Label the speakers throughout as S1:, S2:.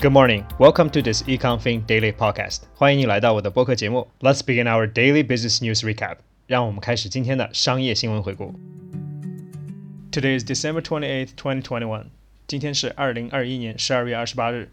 S1: Good morning. Welcome to this EconFin Daily Podcast. 欢迎你来到我的播客节目。Let's begin our daily business news recap. 让我们开始今天的商业新闻回顾。Today is December 28th, 2021. 今天是二零二一年十二月二十八日。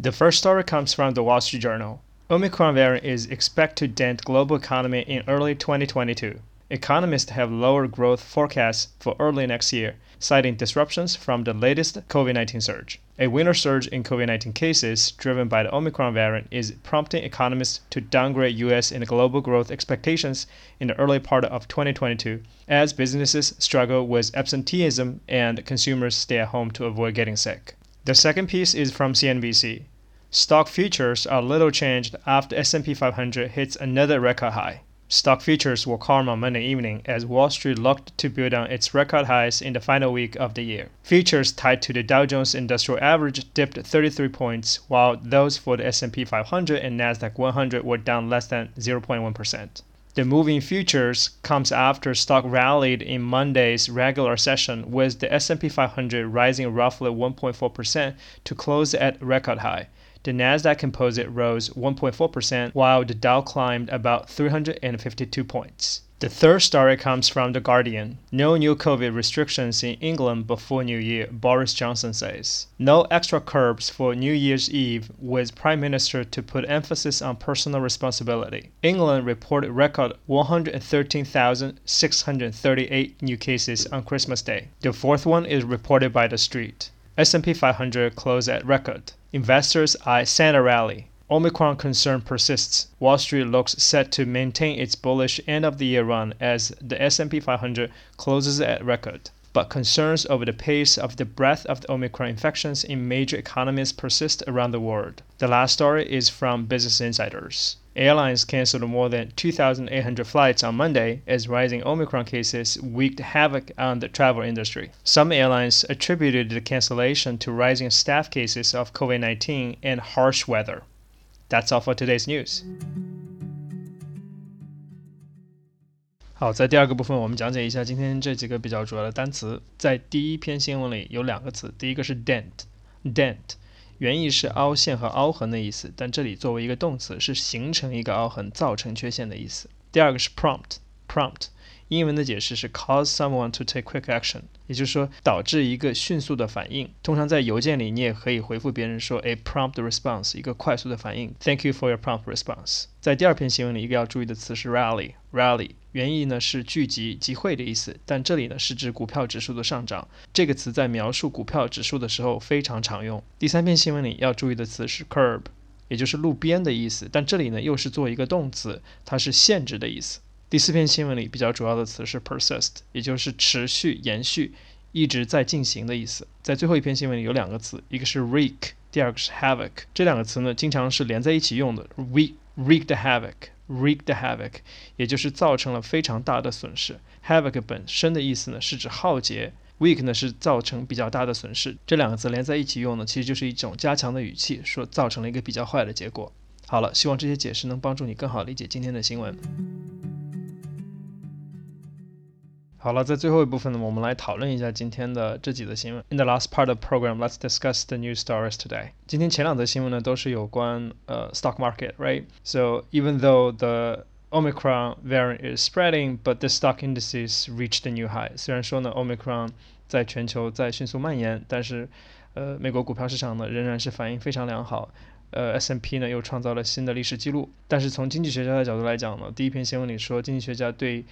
S1: The first story comes from the Wall Street Journal. Omicron variant is expected to dent global economy in early 2022. Economists have lower growth forecasts for early next year, citing disruptions from the latest COVID 19 surge. A winter surge in COVID 19 cases, driven by the Omicron variant, is prompting economists to downgrade U.S. and global growth expectations in the early part of 2022 as businesses struggle with absenteeism and consumers stay at home to avoid getting sick. The second piece is from CNBC. Stock futures are little changed after S&P 500 hits another record high. Stock futures were calm on Monday evening as Wall Street looked to build on its record highs in the final week of the year. Futures tied to the Dow Jones Industrial Average dipped 33 points, while those for the S&P 500 and Nasdaq 100 were down less than 0.1%. The move in futures comes after stock rallied in Monday's regular session with the S&P 500 rising roughly 1.4% to close at record high. The Nasdaq Composite rose 1.4%, while the Dow climbed about 352 points. The third story comes from The Guardian. No new COVID restrictions in England before New Year, Boris Johnson says. No extra curbs for New Year's Eve, with Prime Minister to put emphasis on personal responsibility. England reported record 113,638 new cases on Christmas Day. The fourth one is reported by The Street. S&P 500 closed at record. Investors eye Santa rally. Omicron concern persists. Wall Street looks set to maintain its bullish end of the year run as the S&P 500 closes at record. But concerns over the pace of the breadth of the Omicron infections in major economies persist around the world. The last story is from Business Insiders. Airlines canceled more than 2,800 flights on Monday as rising Omicron cases wreaked havoc on the travel industry. Some airlines attributed the cancellation to rising staff cases of COVID 19 and harsh weather. That's all for today's news. 好，在第二个部分，我们讲解一下今天这几个比较主要的单词。在第一篇新闻里有两个词，第一个是 dent，dent。 原意是凹陷和凹痕的意思，但这里作为一个动词，是形成一个凹痕、造成缺陷的意思。第二个是 prompt prompt 英文的解释是 cause someone to take quick action，也就是说导致一个迅速的反应。通常在邮件里，你也可以回复别人说 a prompt response，一个快速的反应。Thank you for your prompt response。在第二篇新闻里，一个要注意的词是 rally，rally，原意呢是聚集、集会的意思，但这里呢是指股票指数的上涨。这个词在描述股票指数的时候非常常用。第三篇新闻里要注意的词是 curb，也就是路边的意思，但这里呢又是做一个动词，它是限制的意思。第四篇新闻里比较主要的词是 persist，也就是持续、延续、一直在进行的意思。在最后一篇新闻里有两个词，一个是 wreak，第二个是 havoc。这两个词呢经常是连在一起用的，wreak wreaked havoc，wreaked havoc，也就是造成了非常大的损失。havoc 本身的意思呢是指浩劫，wreak 呢是造成比较大的损失。这两个词连在一起用呢，其实就是一种加强的语气，说造成了一个比较坏的结果。好了，希望这些解释能帮助你更好理解今天的新闻。好了，在最后一部分呢，我们来讨论一下今天的这几则新闻。In the last part of the program, let's discuss the news stories today. 今天前两则新闻呢，都是有关呃 stock market, right? So even though the Omicron variant is spreading, but the stock indices reached a new high. 虽然说呢，Omicron 在全球在迅速蔓延，但是呃，美国股票市场呢仍然是反应非常良好。呃，S&P 呢又创造了新的历史记录。但是从经济学家的角度来讲呢，第一篇新闻里说，经济学家对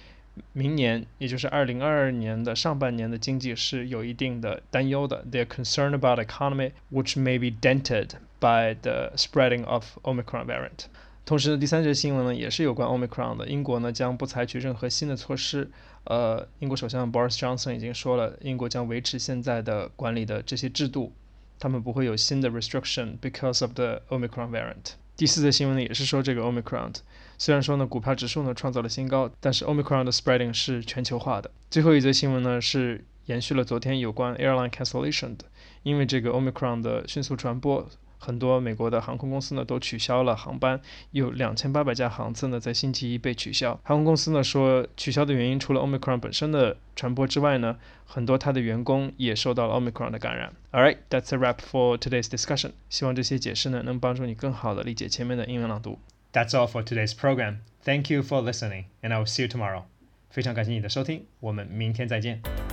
S1: 明年，也就是二零二二年的上半年的经济是有一定的担忧的。They're concerned about economy which may be dented by the spreading of Omicron variant。同时呢，第三则新闻呢也是有关 Omicron 的。英国呢将不采取任何新的措施。呃，英国首相 Boris Johnson 已经说了，英国将维持现在的管理的这些制度，他们不会有新的 restriction because of the Omicron variant。第四则新闻呢也是说这个 Omicron。虽然说呢，股票指数呢创造了新高，但是 Omicron 的 spreading 是全球化的。最后一则新闻呢是延续了昨天有关 airline cancellation 的，因为这个 Omicron 的迅速传播，很多美国的航空公司呢都取消了航班，有两千八百架航次呢在星期一被取消。航空公司呢说，取消的原因除了 Omicron 本身的传播之外呢，很多它的员工也受到了 Omicron 的感染。All right, that's a wrap for today's discussion. 希望这些解释呢能帮助你更好的理解前面的英文朗读。That's all for today's program. Thank you for listening, and I will see you tomorrow. 非常感谢你的收听，我们明天再见。